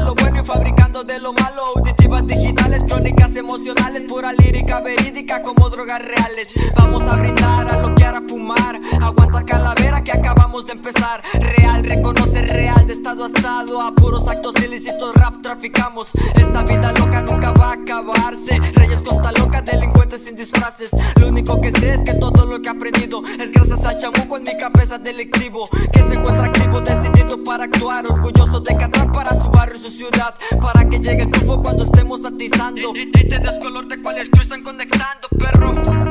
lo bueno y fabricando de lo malo. Auditivas digitales, crónicas emocionales, pura lírica verídica como drogas reales. Vamos a brindar, a bloquear, a fumar. Aguanta calavera que acabamos de empezar. Real, reconoce estado a puros actos ilícitos, rap traficamos. Esta vida loca nunca va a acabarse. Reyes Costa Loca, delincuentes sin disfraces. Lo único que sé es que todo lo que he aprendido es gracias al chamuco en mi cabeza delictivo. Que se encuentra activo, decidido para actuar. Orgulloso de cantar para su barrio y su ciudad. Para que llegue el tufo cuando estemos atizando. Y, y, y te des color de cuáles están conectando, perro.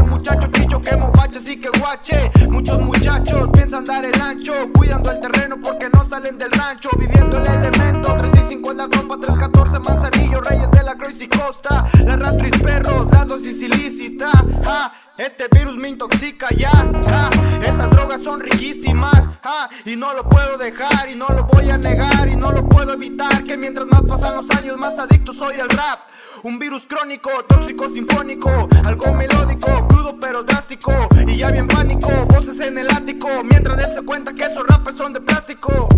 H Soy el muchacho chicho que movache así que guache. Muchos muchachos piensan dar el ancho Cuidando el terreno porque no salen del rancho. Viviendo el elemento 3 y 5 en la tropa 314 Manzanillo Reyes de la Crazy Costa. La rastris perros La dosis ilícita. Ah, Este virus me intoxica ya. Ah, Esas drogas son riquísimas Y no lo puedo dejar y no lo voy a negar Y no lo puedo evitar Que mientras más pasan los años más adicto soy al rap. Un virus crónico, tóxico, sinfónico Algo melódico, crudo pero drástico Y ya bien pánico, voces en el ático Mientras él se cuenta que esos rappers son de plástico